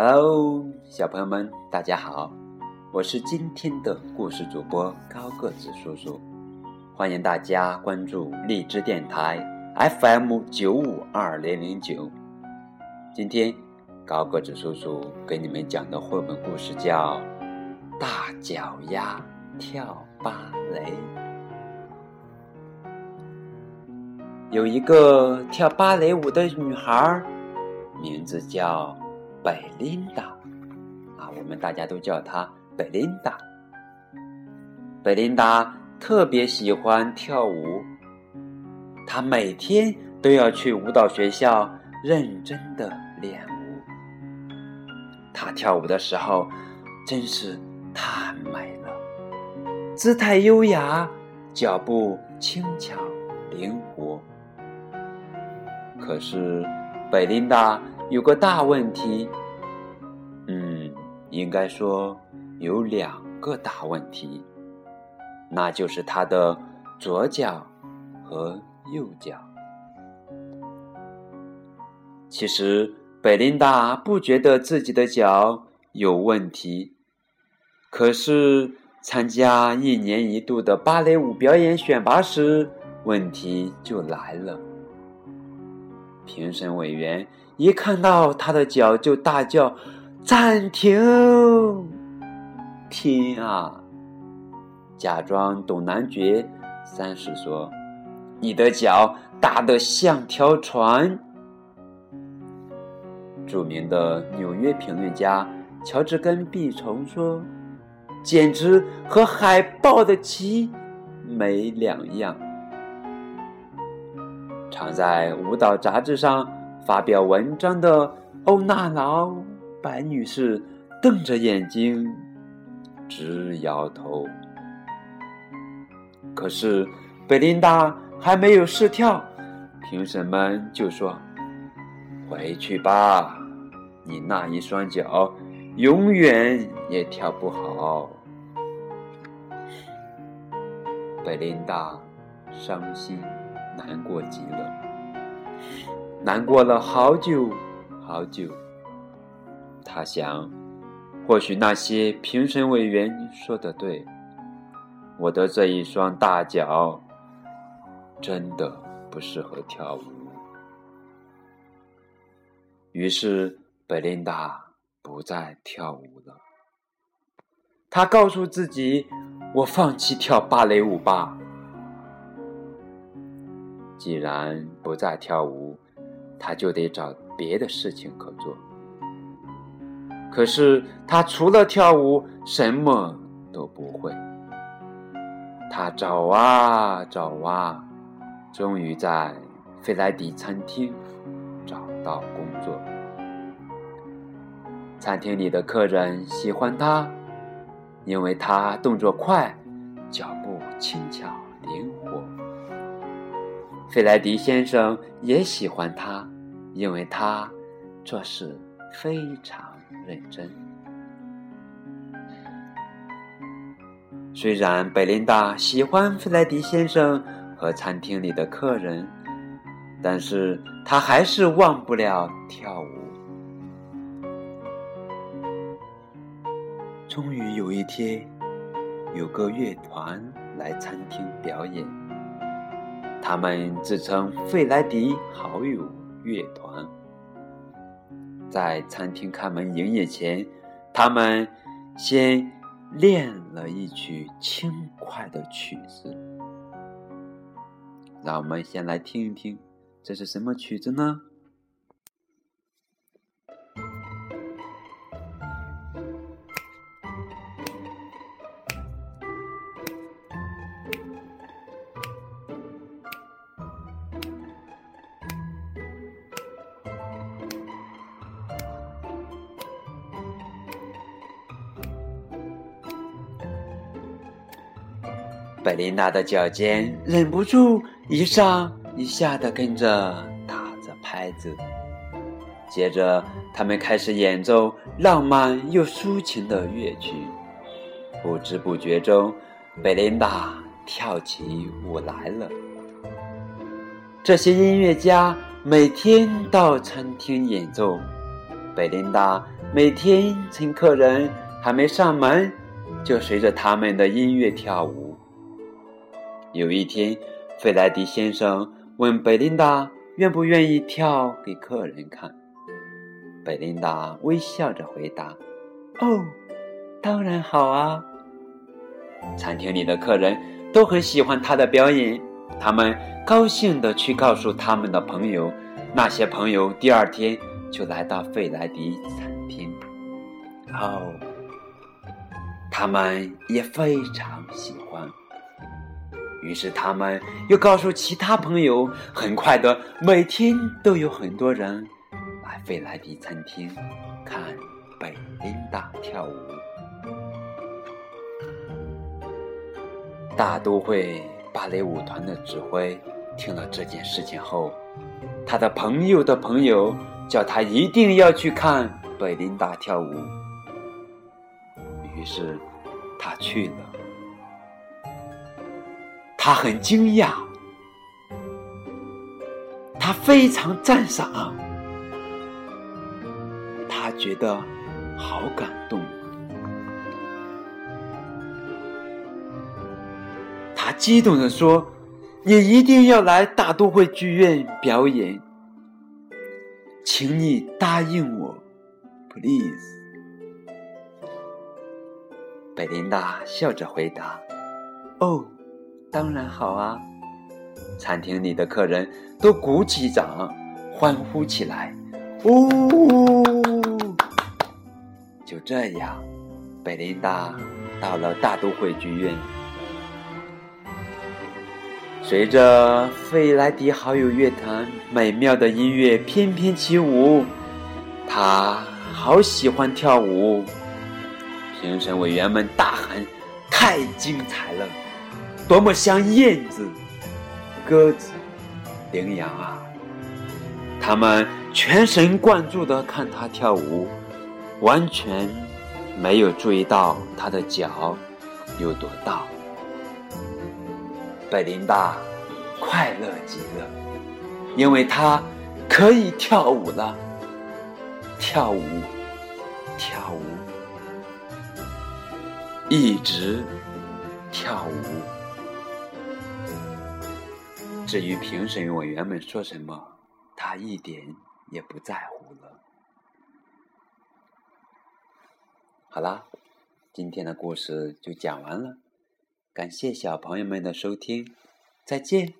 Hello，小朋友们，大家好，我是今天的故事主播高个子叔叔，欢迎大家关注荔枝电台 FM 九五二零零九。今天高个子叔叔给你们讲的绘本故事叫《大脚丫跳芭蕾》。有一个跳芭蕾舞的女孩，名字叫。贝琳达，啊，我们大家都叫她贝琳达。贝琳达特别喜欢跳舞，她每天都要去舞蹈学校认真的练舞。她跳舞的时候真是太美了，姿态优雅，脚步轻巧灵活。可是贝琳达。有个大问题，嗯，应该说有两个大问题，那就是他的左脚和右脚。其实贝琳达不觉得自己的脚有问题，可是参加一年一度的芭蕾舞表演选拔时，问题就来了。评审委员。一看到他的脚，就大叫：“暂停！”天啊！假装懂男爵三世说：“你的脚大得像条船。”著名的纽约评论家乔治根碧虫说：“简直和海豹的鳍没两样。”常在舞蹈杂志上。发表文章的欧娜劳白女士瞪着眼睛，直摇头。可是贝琳达还没有试跳，评审们就说：“回去吧，你那一双脚永远也跳不好。”贝琳达伤心难过极了。难过了好久好久，他想，或许那些评审委员说的对，我的这一双大脚真的不适合跳舞。于是贝琳达不再跳舞了。他告诉自己：“我放弃跳芭蕾舞吧。既然不再跳舞。”他就得找别的事情可做。可是他除了跳舞什么都不会。他找啊找啊，终于在费莱迪餐厅找到工作。餐厅里的客人喜欢他，因为他动作快，脚步轻巧灵活。费莱迪先生也喜欢他，因为他做事非常认真。虽然贝琳达喜欢费莱迪先生和餐厅里的客人，但是他还是忘不了跳舞。终于有一天，有个乐团来餐厅表演。他们自称费莱迪好友乐团，在餐厅开门营业前，他们先练了一曲轻快的曲子。让我们先来听一听，这是什么曲子呢？贝琳达的脚尖忍不住一上一下的跟着打着拍子，接着他们开始演奏浪漫又抒情的乐曲。不知不觉中，贝琳达跳起舞来了。这些音乐家每天到餐厅演奏，贝琳达每天趁客人还没上门，就随着他们的音乐跳舞。有一天，费莱迪先生问贝琳达愿不愿意跳给客人看。贝琳达微笑着回答：“哦，当然好啊。”餐厅里的客人都很喜欢他的表演，他们高兴地去告诉他们的朋友。那些朋友第二天就来到费莱迪餐厅。哦，他们也非常喜欢。于是他们又告诉其他朋友，很快的，每天都有很多人来费莱迪餐厅看贝琳达跳舞。大都会芭蕾舞团的指挥听了这件事情后，他的朋友的朋友叫他一定要去看贝琳达跳舞。于是他去了。他很惊讶，他非常赞赏，他觉得好感动。他激动的说：“你一定要来大都会剧院表演，请你答应我，please。”贝琳达笑着回答：“哦。”当然好啊！餐厅里的客人都鼓起掌，欢呼起来。哦，就这样，贝琳达到了大都会剧院，随着费莱迪好友乐团美妙的音乐翩翩起舞，他好喜欢跳舞。评审委员们大喊：“太精彩了！”多么像燕子、鸽子、羚羊啊！他们全神贯注地看他跳舞，完全没有注意到他的脚有多大。贝琳达快乐极了，因为她可以跳舞了，跳舞，跳舞，一直跳舞。至于评审委员们说什么，他一点也不在乎了。好啦，今天的故事就讲完了，感谢小朋友们的收听，再见。